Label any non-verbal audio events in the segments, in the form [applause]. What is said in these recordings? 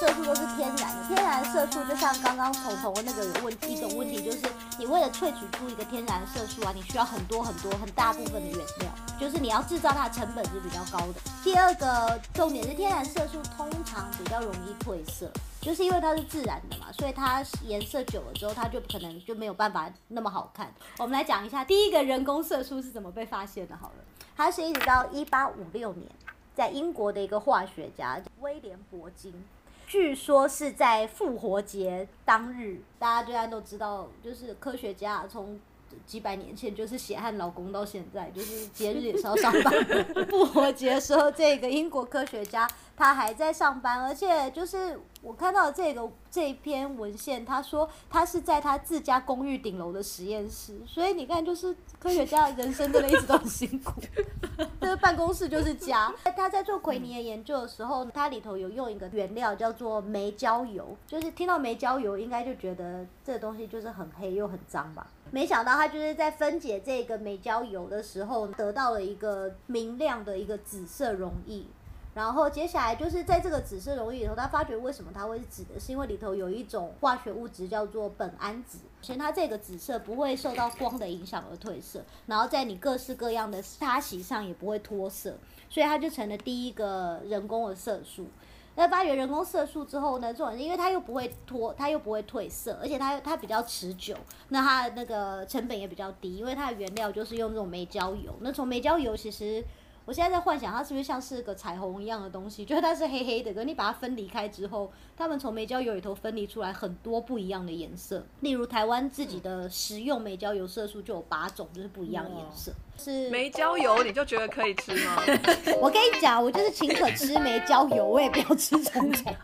色素都是天然的，天然色素就像刚刚彤彤那个有问一种问题，就是你为了萃取出一个天然色素啊，你需要很多很多很大部分的原料，就是你要制造它的成本是比较高的。第二个重点是天然色素通常比较容易褪色，就是因为它是自然的嘛，所以它颜色久了之后，它就可能就没有办法那么好看。我们来讲一下第一个人工色素是怎么被发现的，好了，它是一直到一八五六年。在英国的一个化学家威廉伯金，据说是在复活节当日，大家居然都知道，就是科学家从几百年前就是血汗劳工到现在，就是节日也是要上班。复活节的时候，这个英国科学家他还在上班，而且就是我看到这个这篇文献，他说他是在他自家公寓顶楼的实验室，所以你看，就是科学家人生真的一直都很辛苦。[laughs] 这个办公室就是家。他在做奎尼的研究的时候，他里头有用一个原料叫做煤焦油，就是听到煤焦油，应该就觉得这东西就是很黑又很脏吧。没想到他就是在分解这个煤焦油的时候，得到了一个明亮的一个紫色溶液。然后接下来就是在这个紫色溶液里头，他发觉为什么它会是紫的，是因为里头有一种化学物质叫做苯胺紫，首先它这个紫色不会受到光的影响而褪色，然后在你各式各样的擦洗上也不会脱色，所以它就成了第一个人工的色素。那发掘人工色素之后呢，这种因为它又不会脱，它又不会褪色，而且它它比较持久，那它的那个成本也比较低，因为它的原料就是用这种煤焦油。那从煤焦油其实。我现在在幻想它是不是像是个彩虹一样的东西，就是它是黑黑的，可你把它分离开之后，它们从美焦油里头分离出来很多不一样的颜色。例如台湾自己的食用美焦油色素就有八种，就是不一样颜色。是没焦油，你就觉得可以吃吗？[laughs] 我跟你讲，我就是宁可吃没焦油，我也不要吃虫虫。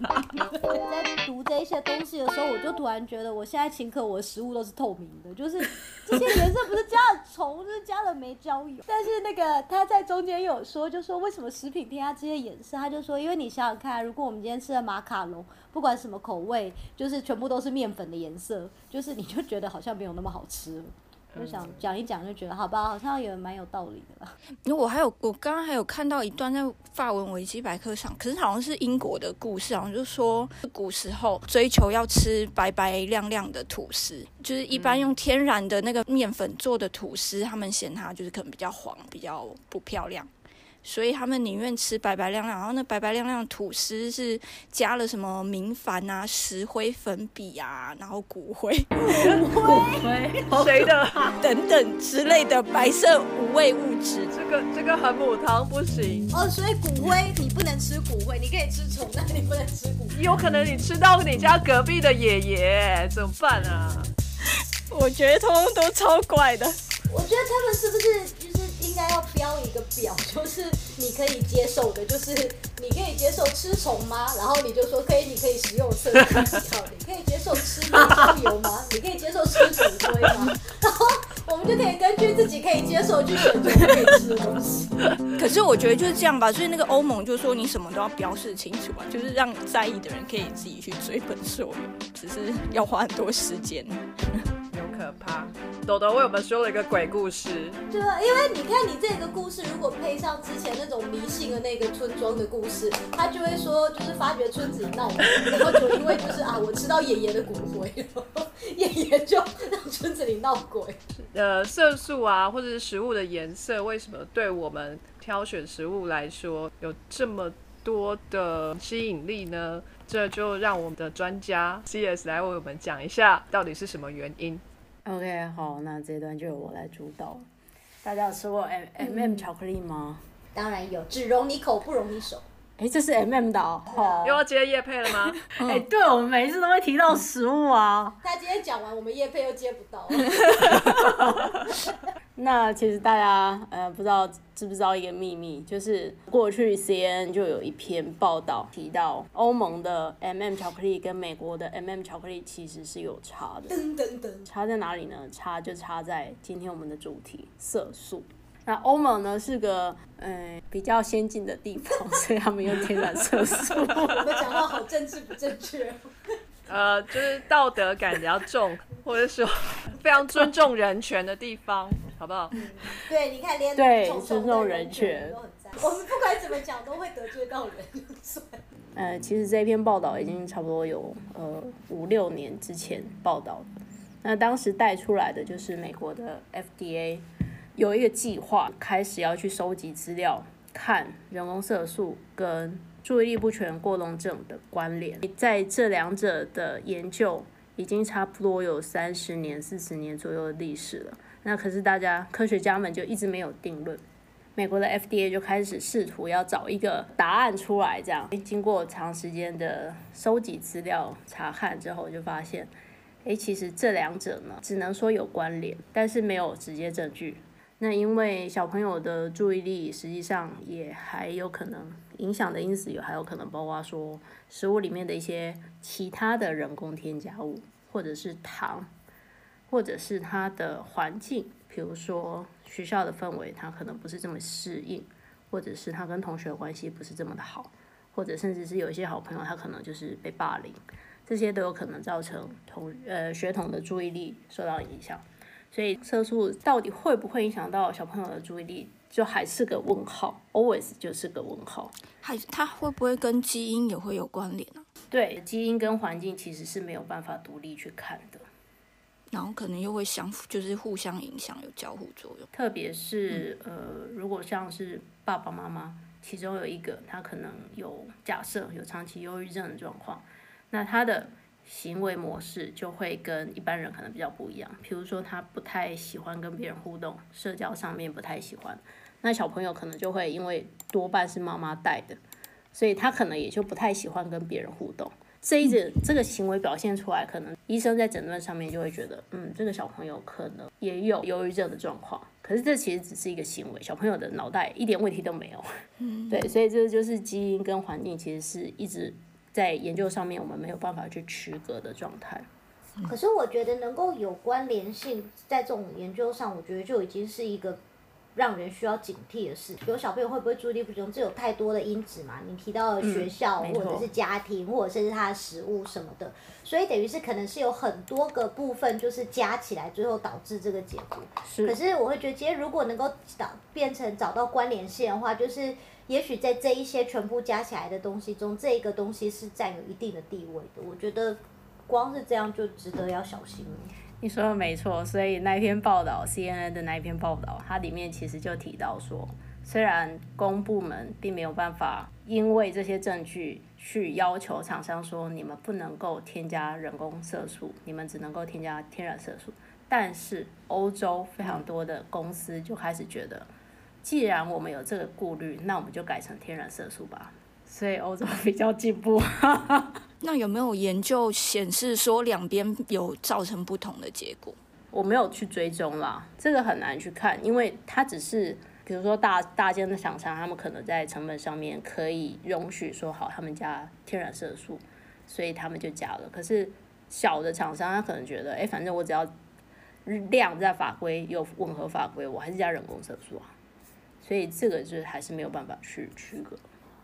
在读这些东西的时候，我就突然觉得，我现在请客我的食物都是透明的，就是这些颜色不是加了虫，就是加了没焦油。但是那个他在中间有说，就说为什么食品添加这些颜色？他就说，因为你想想看，如果我们今天吃的马卡龙，不管什么口味，就是全部都是面粉的颜色，就是你就觉得好像没有那么好吃。就想讲一讲，就觉得好吧，好像也蛮有道理的吧。因为我还有，我刚刚还有看到一段在法文维基百科上，可是好像是英国的故事，好像就说古时候追求要吃白白亮亮的吐司，就是一般用天然的那个面粉做的吐司，他们嫌它就是可能比较黄，比较不漂亮。所以他们宁愿吃白白亮亮，然后那白白亮亮的吐司是加了什么明矾啊、石灰粉笔啊，然后骨灰、[laughs] 骨灰谁的 [laughs] 等等之类的白色无味物质。这个这个很母汤不行哦，所以骨灰你不能吃骨灰，你可以吃虫，但你不能吃骨。有可能你吃到你家隔壁的爷爷怎么办啊？[laughs] 我觉得通通都超怪的。我觉得他们是不是？应该要标一个表，就是你可以接受的，就是你可以接受吃虫吗？然后你就说可以，你可以食用色素，你可以接受吃煤焦油吗？你可以接受吃骨灰吗？然后我们就可以根据自己可以接受去选择可以吃的东西。可是我觉得就是这样吧，所以那个欧盟就说你什么都要标示清楚啊，就是让在意的人可以自己去追本溯源，只是要花很多时间。有可怕，豆豆为我们说了一个鬼故事。对啊，因为你看，你这个故事如果配上之前那种迷信的那个村庄的故事，他就会说，就是发觉村子里闹鬼，然后就因为就是啊，我吃到爷爷的骨灰，爷爷就让村子里闹鬼。[laughs] 呃，色素啊，或者是食物的颜色，为什么对我们挑选食物来说有这么多的吸引力呢？这就让我们的专家 CS 来为我们讲一下，到底是什么原因。OK，好，那这段就由我来主导。大家有吃过 M M M 巧克力吗？当然有，只容你口，不容你手。哎，这是 M M 的哦。又要接叶配了吗？[laughs] 哎，对，我们每一次都会提到食物啊。他今天讲完，我们叶配又接不到。[laughs] 那其实大家呃不知道知不知道一个秘密，就是过去 C N 就有一篇报道提到欧盟的 M M 巧克力跟美国的 M M 巧克力其实是有差的。噔噔噔，差在哪里呢？差就差在今天我们的主题色素。那欧盟呢是个呃比较先进的地方，[laughs] 所以他们用天然色素。[laughs] 我们讲话好政治不正确。呃，就是道德感比较重，或者说非常尊重人权的地方，好不好？[laughs] 对，你看连对尊重人权都很赞。我们不管怎么讲，都会得罪到人，算。[laughs] 呃，其实这篇报道已经差不多有呃五六年之前报道的。那当时带出来的就是美国的 FDA 有一个计划，开始要去收集资料，看人工色素跟注意力不全过动症的关联。在这两者的研究已经差不多有三十年、四十年左右的历史了。那可是大家科学家们就一直没有定论。美国的 FDA 就开始试图要找一个答案出来，这样经过长时间的收集资料查看之后，就发现，哎，其实这两者呢，只能说有关联，但是没有直接证据。那因为小朋友的注意力实际上也还有可能影响的因子有，还有可能包括说食物里面的一些其他的人工添加物，或者是糖，或者是它的环境，比如说。学校的氛围，他可能不是这么适应，或者是他跟同学关系不是这么的好，或者甚至是有一些好朋友，他可能就是被霸凌，这些都有可能造成同呃学童的注意力受到影响。所以色素到底会不会影响到小朋友的注意力，就还是个问号，always 就是个问号。还它会不会跟基因也会有关联呢？对，基因跟环境其实是没有办法独立去看的。然后可能又会相，就是互相影响，有交互作用。特别是呃，如果像是爸爸妈妈，其中有一个他可能有假设有长期忧郁症的状况，那他的行为模式就会跟一般人可能比较不一样。比如说他不太喜欢跟别人互动，社交上面不太喜欢，那小朋友可能就会因为多半是妈妈带的，所以他可能也就不太喜欢跟别人互动。这一种这个行为表现出来，可能医生在诊断上面就会觉得，嗯，这个小朋友可能也有忧郁症的状况。可是这其实只是一个行为，小朋友的脑袋一点问题都没有。嗯，[laughs] 对，所以这就是基因跟环境其实是一直在研究上面，我们没有办法去区隔的状态。可是我觉得能够有关联性，在这种研究上，我觉得就已经是一个。让人需要警惕的事，有小朋友会不会注意力不集中，这有太多的因子嘛？你提到了学校，或者是家庭，或者甚至他的食物什么的，所以等于是可能是有很多个部分，就是加起来，最后导致这个结果。是。可是我会觉得，今天如果能够找变成找到关联性的话，就是也许在这一些全部加起来的东西中，这个东西是占有一定的地位的。我觉得光是这样就值得要小心。你说的没错，所以那一篇报道，CNN 的那一篇报道，它里面其实就提到说，虽然公部门并没有办法因为这些证据去要求厂商说你们不能够添加人工色素，你们只能够添加天然色素，但是欧洲非常多的公司就开始觉得，既然我们有这个顾虑，那我们就改成天然色素吧。所以欧洲比较进步。[laughs] 那有没有研究显示说两边有造成不同的结果？我没有去追踪啦，这个很难去看，因为它只是比如说大大间的厂商，他们可能在成本上面可以容许说好，他们加天然色素，所以他们就加了。可是小的厂商他可能觉得，哎，反正我只要量在法规有吻合法规，我还是加人工色素啊。所以这个就是还是没有办法去区隔。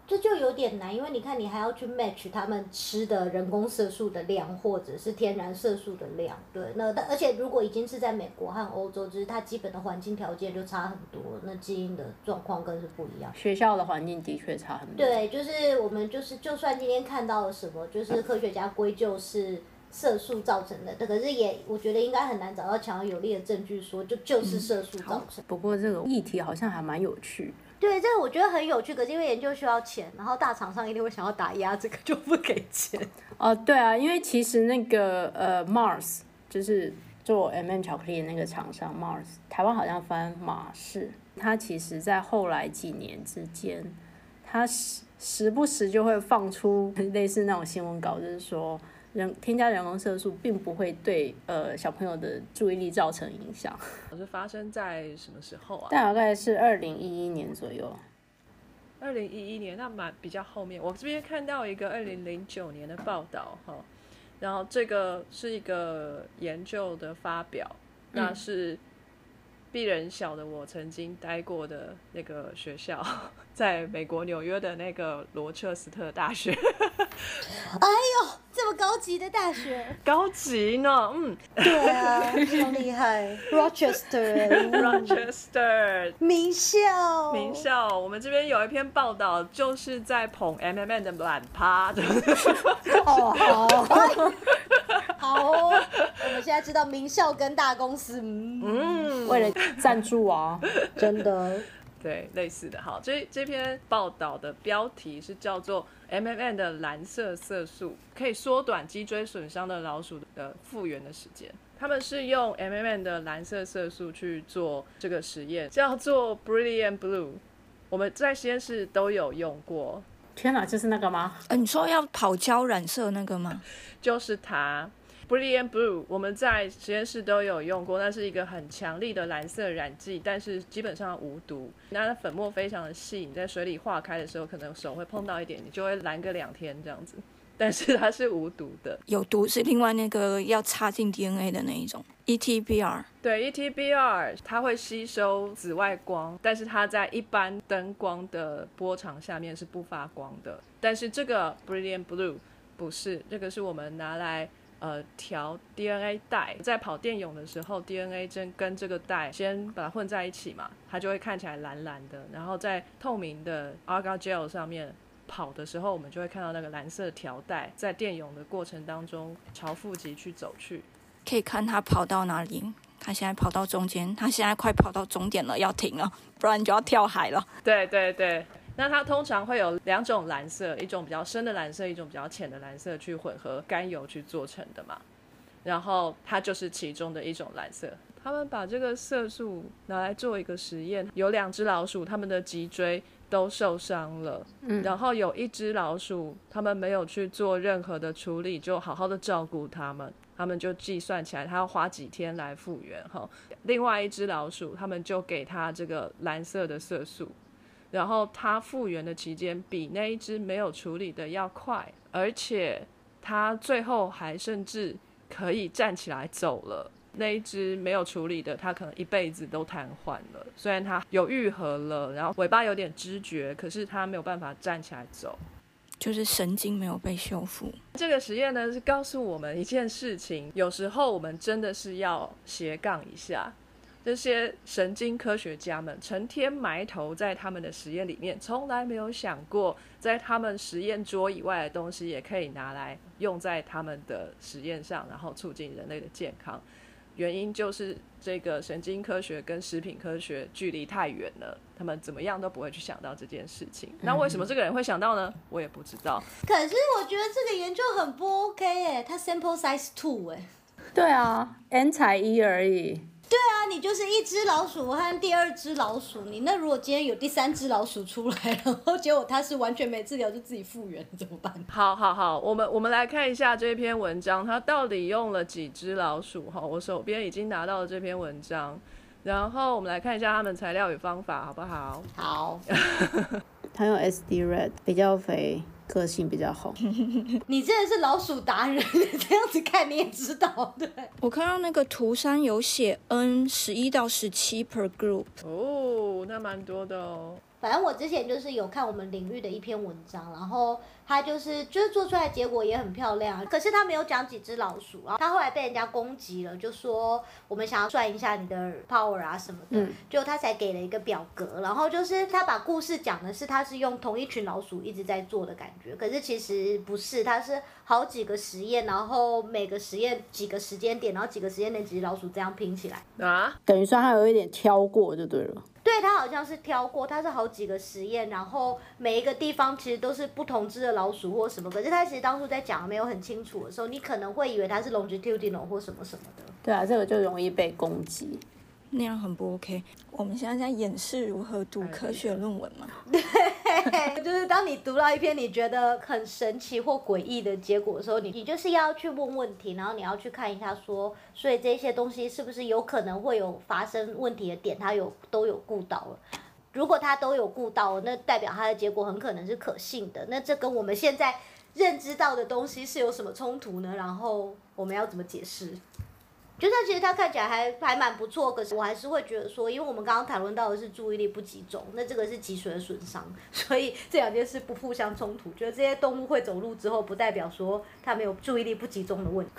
这就有点难，因为你看，你还要去 match 他们吃的人工色素的量，或者是天然色素的量，对。那而且如果已经是在美国和欧洲，就是它基本的环境条件就差很多，那基因的状况更是不一样。学校的环境的确差很多。对，就是我们就是，就算今天看到了什么，就是科学家归咎是色素造成的，可是也我觉得应该很难找到强而有力的证据说就就是色素造成。不过这个议题好像还蛮有趣。对，这个我觉得很有趣，可是因为研究需要钱，然后大厂商一定会想要打压，这个就不给钱。[laughs] 哦，对啊，因为其实那个呃，Mars 就是做 M&M 巧克力的那个厂商 Mars，台湾好像翻马氏，它其实在后来几年之间，它时时不时就会放出 [laughs] 类似那种新闻稿，就是说。人添加人工色素并不会对呃小朋友的注意力造成影响。[laughs] 是发生在什么时候啊？大概是二零一一年左右。二零一一年，那蛮比较后面。我这边看到一个二零零九年的报道哈，然后这个是一个研究的发表，那是。鄙人小的我曾经待过的那个学校，[laughs] 在美国纽约的那个罗彻斯特大学。哎呦，这么高高级的大学。高级呢，嗯。对啊，超厉害，Rochester，，Rochester 名校，名校，我们这边有一篇报道，就是在捧 M M N 的懒趴的，哦，好，[laughs] 好哦，我们现在知道名校跟大公司，嗯，嗯，为了赞助啊，真的，[laughs] 对，类似的。好，这这篇报道的标题是叫做 M M N 的蓝色色素可以缩短脊椎损伤的老鼠的复原的时间。他们是用 M M N 的蓝色色素去做这个实验，叫做 Brilliant Blue。我们在实验室都有用过，天哪，就是那个吗？呃，你说要跑胶染色那个吗？就是它。Brilliant Blue，我们在实验室都有用过，那是一个很强力的蓝色染剂，但是基本上无毒。那它粉末非常的细，你在水里化开的时候，可能手会碰到一点，你就会蓝个两天这样子。但是它是无毒的。有毒是另外那个要插进 DNA 的那一种 E ETBR。对 E ETBR，它会吸收紫外光，但是它在一般灯光的波长下面是不发光的。但是这个 Brilliant Blue 不是，这个是我们拿来呃调 DNA 带，在跑电泳的时候，DNA 针跟这个带先把它混在一起嘛，它就会看起来蓝蓝的，然后在透明的 Argan Gel 上面。跑的时候，我们就会看到那个蓝色条带在电泳的过程当中朝负极去走去，可以看它跑到哪里。他现在跑到中间，他现在快跑到终点了，要停了，不然就要跳海了。对对对，那它通常会有两种蓝色，一种比较深的蓝色，一种比较浅的蓝色，去混合甘油去做成的嘛。然后它就是其中的一种蓝色。他们把这个色素拿来做一个实验，有两只老鼠，它们的脊椎都受伤了，嗯，然后有一只老鼠，他们没有去做任何的处理，就好好的照顾它们，他们就计算起来，它要花几天来复原哈。另外一只老鼠，他们就给它这个蓝色的色素，然后它复原的期间比那一只没有处理的要快，而且它最后还甚至可以站起来走了。那一只没有处理的，它可能一辈子都瘫痪了。虽然它有愈合了，然后尾巴有点知觉，可是它没有办法站起来走。就是神经没有被修复。这个实验呢，是告诉我们一件事情：有时候我们真的是要斜杠一下。这些神经科学家们成天埋头在他们的实验里面，从来没有想过，在他们实验桌以外的东西也可以拿来用在他们的实验上，然后促进人类的健康。原因就是这个神经科学跟食品科学距离太远了，他们怎么样都不会去想到这件事情。那为什么这个人会想到呢？我也不知道。可是我觉得这个研究很不 OK 哎，它 sample size two 哎。对啊，N 才一而已。啊，你就是一只老鼠和第二只老鼠，你那如果今天有第三只老鼠出来，然后结果它是完全没治疗就自己复原，怎么办？好好好，我们我们来看一下这篇文章，它到底用了几只老鼠？哈，我手边已经拿到了这篇文章，然后我们来看一下他们材料与方法，好不好？好，它用 SD Red 比较肥，个性比较好。[laughs] 你真的是老鼠达人，[laughs] 这样子看你也知道，对。我看到那个图上有写 N 十一到十七 per group，哦，那蛮多的哦。反正我之前就是有看我们领域的一篇文章，然后他就是就是做出来结果也很漂亮，可是他没有讲几只老鼠，然后他后来被人家攻击了，就说我们想要算一下你的 power 啊什么的，嗯就他才给了一个表格，然后就是他把故事讲的是他是用同一群老鼠一直在做的感觉，可是其实不是，他是好几个实验，然后每个实验几个时间点，然后几个时间点几只老鼠这样拼起来。啊，等于说他有一点挑过就对了。对，他好像是挑过，他是好几个实验，然后每一个地方其实都是不同只的老鼠或什么。可是他其实当初在讲没有很清楚的时候，你可能会以为他是 longitudinal 或什么什么的。对啊，这个就容易被攻击。那样很不 OK。我们现在在演示如何读科学论文嘛？[laughs] [laughs] 就是当你读到一篇你觉得很神奇或诡异的结果的时候，你你就是要去问问题，然后你要去看一下说，所以这些东西是不是有可能会有发生问题的点，它有都有顾到了。如果它都有顾到，那代表它的结果很可能是可信的。那这跟我们现在认知到的东西是有什么冲突呢？然后我们要怎么解释？就算其实它看起来还还蛮不错，可是我还是会觉得说，因为我们刚刚谈论到的是注意力不集中，那这个是脊髓的损伤，所以这两件事不互相冲突。觉得这些动物会走路之后，不代表说它没有注意力不集中的问题。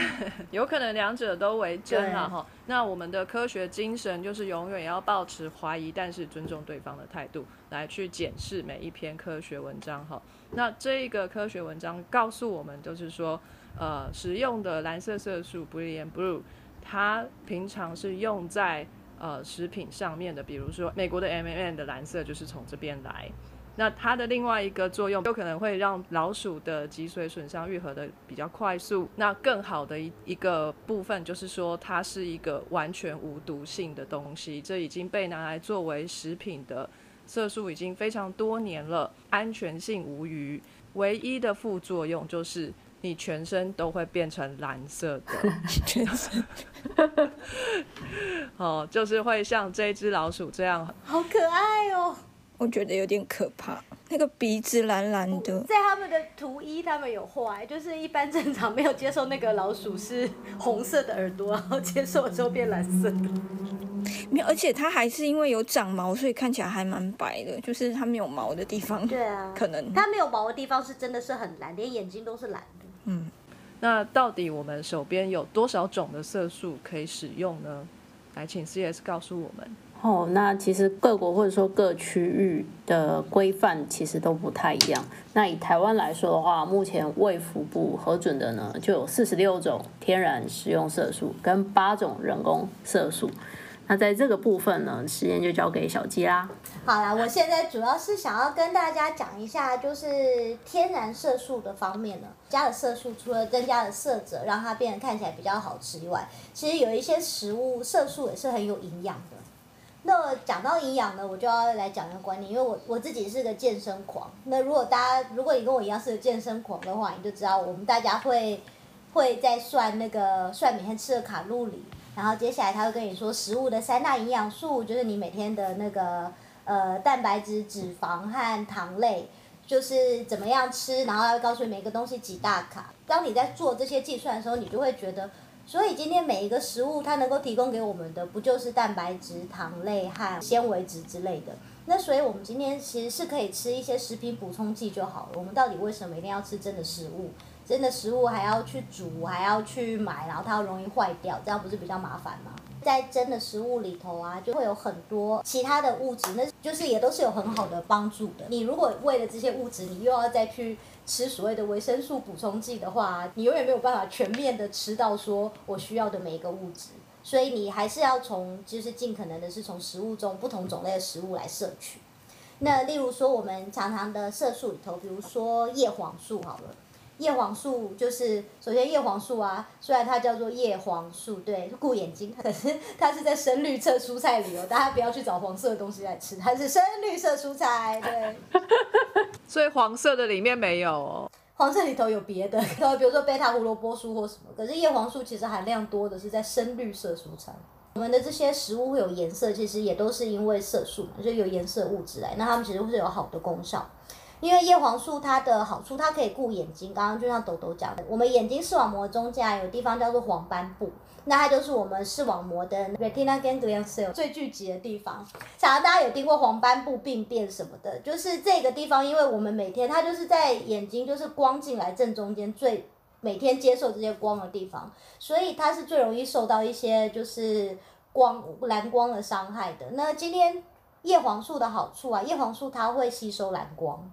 [laughs] 有可能两者都为真了哈。那我们的科学精神就是永远要保持怀疑，但是尊重对方的态度，来去检视每一篇科学文章哈。那这一个科学文章告诉我们，就是说，呃，使用的蓝色色素 Brilliant Blue，它平常是用在呃食品上面的，比如说美国的 M&M 的蓝色就是从这边来。那它的另外一个作用，有可能会让老鼠的脊髓损伤愈合的比较快速。那更好的一一个部分就是说，它是一个完全无毒性的东西，这已经被拿来作为食品的色素已经非常多年了，安全性无虞。唯一的副作用就是你全身都会变成蓝色的，全 [laughs] 身哦，就是会像这只老鼠这样好可爱哦！我觉得有点可怕。那个鼻子蓝蓝的，在他们的图一，他们有画，就是一般正常没有接受那个老鼠是红色的耳朵，然后接受了之后变蓝色的。没有，而且它还是因为有长毛，所以看起来还蛮白的。就是它没有毛的地方，对啊，可能它没有毛的地方是真的是很蓝，连眼睛都是蓝嗯。那到底我们手边有多少种的色素可以使用呢？来，请 CS 告诉我们。哦，那其实各国或者说各区域的规范其实都不太一样。那以台湾来说的话，目前卫福部核准的呢，就有四十六种天然食用色素跟八种人工色素。那在这个部分呢，时间就交给小鸡啦。好啦，我现在主要是想要跟大家讲一下，就是天然色素的方面呢，加了色素除了增加了色泽，让它变得看起来比较好吃以外，其实有一些食物色素也是很有营养的。那讲到营养呢，我就要来讲一个观念，因为我我自己是个健身狂。那如果大家如果你跟我一样是个健身狂的话，你就知道我们大家会会在算那个算每天吃的卡路里，然后接下来他会跟你说食物的三大营养素，就是你每天的那个呃蛋白质、脂肪和糖类，就是怎么样吃，然后要告诉你每个东西几大卡。当你在做这些计算的时候，你就会觉得。所以今天每一个食物，它能够提供给我们的，不就是蛋白质、糖类和纤维质之类的？那所以我们今天其实是可以吃一些食品补充剂就好了。我们到底为什么一定要吃真的食物？真的食物还要去煮，还要去买，然后它又容易坏掉，这样不是比较麻烦吗？在真的食物里头啊，就会有很多其他的物质，那就是也都是有很好的帮助的。你如果为了这些物质，你又要再去吃所谓的维生素补充剂的话，你永远没有办法全面的吃到说我需要的每一个物质。所以你还是要从，就是尽可能的是从食物中不同种类的食物来摄取。那例如说我们常常的色素里头，比如说叶黄素好了。叶黄素就是，首先叶黄素啊，虽然它叫做叶黄素，对，顾眼睛，[laughs] 可是它是在深绿色蔬菜里哦，大家不要去找黄色的东西来吃，它是深绿色蔬菜，对。[laughs] 所以黄色的里面没有哦。黄色里头有别的，[laughs] 比如说贝塔胡萝卜素或什么，可是叶黄素其实含量多的是在深绿色蔬菜。我们的这些食物会有颜色，其实也都是因为色素嘛，就有颜色物质来，那它们其实会有好的功效。因为叶黄素它的好处，它可以顾眼睛。刚刚就像豆豆讲的，我们眼睛视网膜中间有地方叫做黄斑部，那它就是我们视网膜的 retina ganglion cell 最聚集的地方。常常大家有听过黄斑部病变什么的，就是这个地方，因为我们每天它就是在眼睛就是光进来正中间最每天接受这些光的地方，所以它是最容易受到一些就是光蓝光的伤害的。那今天叶黄素的好处啊，叶黄素它会吸收蓝光。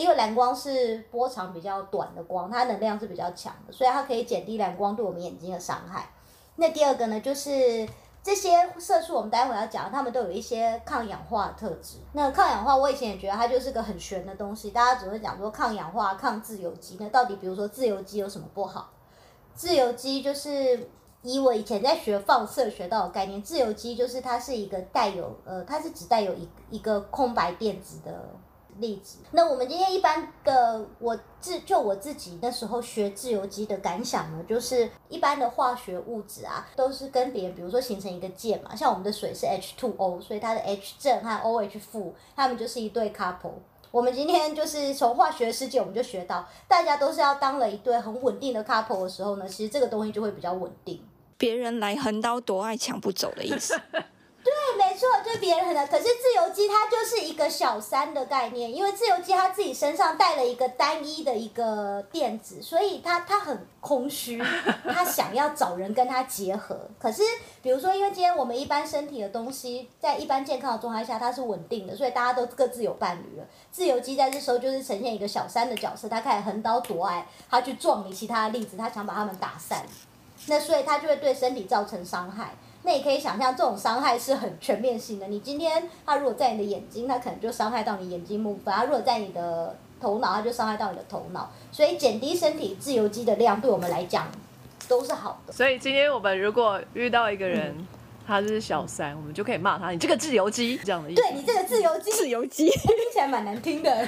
因为蓝光是波长比较短的光，它能量是比较强的，所以它可以减低蓝光对我们眼睛的伤害。那第二个呢，就是这些色素，我们待会要讲，它们都有一些抗氧化的特质。那抗氧化，我以前也觉得它就是个很玄的东西，大家只会讲说抗氧化、抗自由基。那到底，比如说自由基有什么不好？自由基就是以我以前在学放射学到的概念，自由基就是它是一个带有呃，它是只带有一一个空白电子的。粒子。那我们今天一般的，我自就我自己那时候学自由基的感想呢，就是一般的化学物质啊，都是跟别人，比如说形成一个键嘛，像我们的水是 H2O，所以它的 H 正和 OH 负，它们就是一对 couple。我们今天就是从化学世界，我们就学到，大家都是要当了一对很稳定的 couple 的时候呢，其实这个东西就会比较稳定。别人来横刀夺爱抢不走的意思。[laughs] 对，没错，就别人的。可是自由基它就是一个小三的概念，因为自由基它自己身上带了一个单一的一个电子，所以它它很空虚，[laughs] 它想要找人跟它结合。可是比如说，因为今天我们一般身体的东西在一般健康的状态下它是稳定的，所以大家都各自有伴侣了。自由基在这时候就是呈现一个小三的角色，他开始横刀夺爱，他去撞你其他的粒子，他想把他们打散，那所以他就会对身体造成伤害。那也可以想象，这种伤害是很全面性的。你今天它如果在你的眼睛，它可能就伤害到你眼睛部分；它如果在你的头脑，它就伤害到你的头脑。所以减低身体自由基的量，对我们来讲都是好的。所以今天我们如果遇到一个人，[laughs] 他是小三，我们就可以骂他：“你这个自由基。”这样的意思。对你这个自由基，自由基听起来蛮难听的。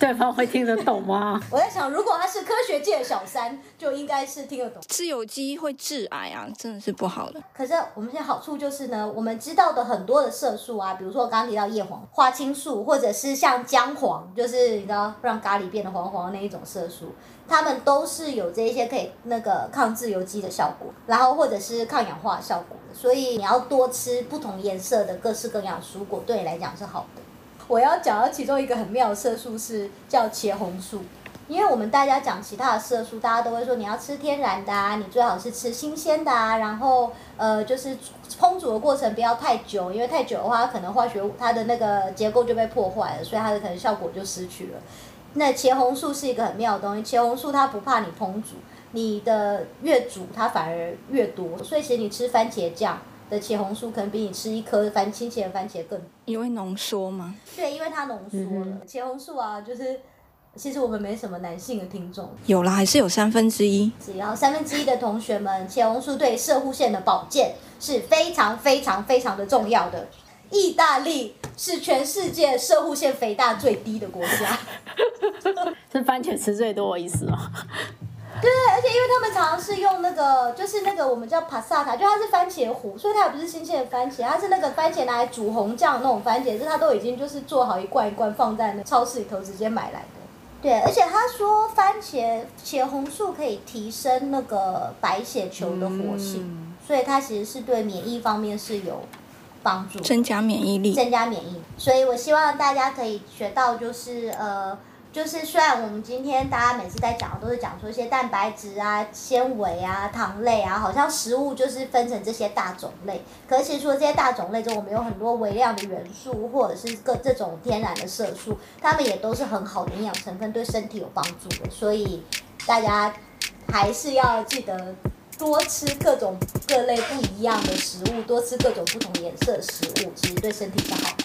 对方会听得懂吗？我在想，如果他是科学界的小三，就应该是听得懂。自由基会致癌啊，真的是不好的。可是我们现在好处就是呢，我们知道的很多的色素啊，比如说我刚刚提到叶黄、花青素，或者是像姜黄，就是你知道让咖喱变得黄黄的那一种色素，它们都是有这一些可以那个抗自由基的效果，然后或者是抗氧化效果的。所以你要多吃不同颜色的各式各样蔬果，对你来讲是好的。我要讲到其中一个很妙的色素是叫茄红素，因为我们大家讲其他的色素，大家都会说你要吃天然的啊，你最好是吃新鲜的啊，然后呃就是烹煮的过程不要太久，因为太久的话，可能化学它的那个结构就被破坏了，所以它的可能效果就失去了。那茄红素是一个很妙的东西，茄红素它不怕你烹煮，你的越煮它反而越多，所以其实你吃番茄酱。的茄红素可能比你吃一颗番新鲜的番茄更，因为浓缩吗？对，因为它浓缩了。茄红素啊，就是其实我们没什么男性的听众，有啦，还是有三分之一。只要三分之一的同学们，茄红素对射护腺的保健是非常非常非常的重要的。意大利是全世界射护腺肥大最低的国家，[laughs] 是番茄吃最多的意思吗？对，而且因为他们常常是用那个，就是那个我们叫 passata，就它是番茄糊，所以它也不是新鲜的番茄，它是那个番茄拿来煮红酱那种番茄，是它都已经就是做好一罐一罐放在那超市里头直接买来的。对，而且他说番茄茄红素可以提升那个白血球的活性，所以它其实是对免疫方面是有帮助，增加免疫力，增加免疫。所以我希望大家可以学到就是呃。就是虽然我们今天大家每次在讲的都是讲说一些蛋白质啊、纤维啊、糖类啊，好像食物就是分成这些大种类。可是其实说这些大种类中，我们有很多微量的元素或者是各这种天然的色素，它们也都是很好的营养成分，对身体有帮助的。所以大家还是要记得多吃各种各类不一样的食物，多吃各种不同颜色的食物，其实对身体是好。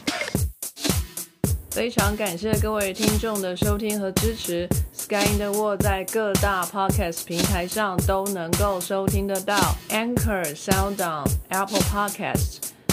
非常感谢各位听众的收听和支持。Sky in the World 在各大 Podcast 平台上都能够收听得到，Anchor、SoundOn、Apple Podcast。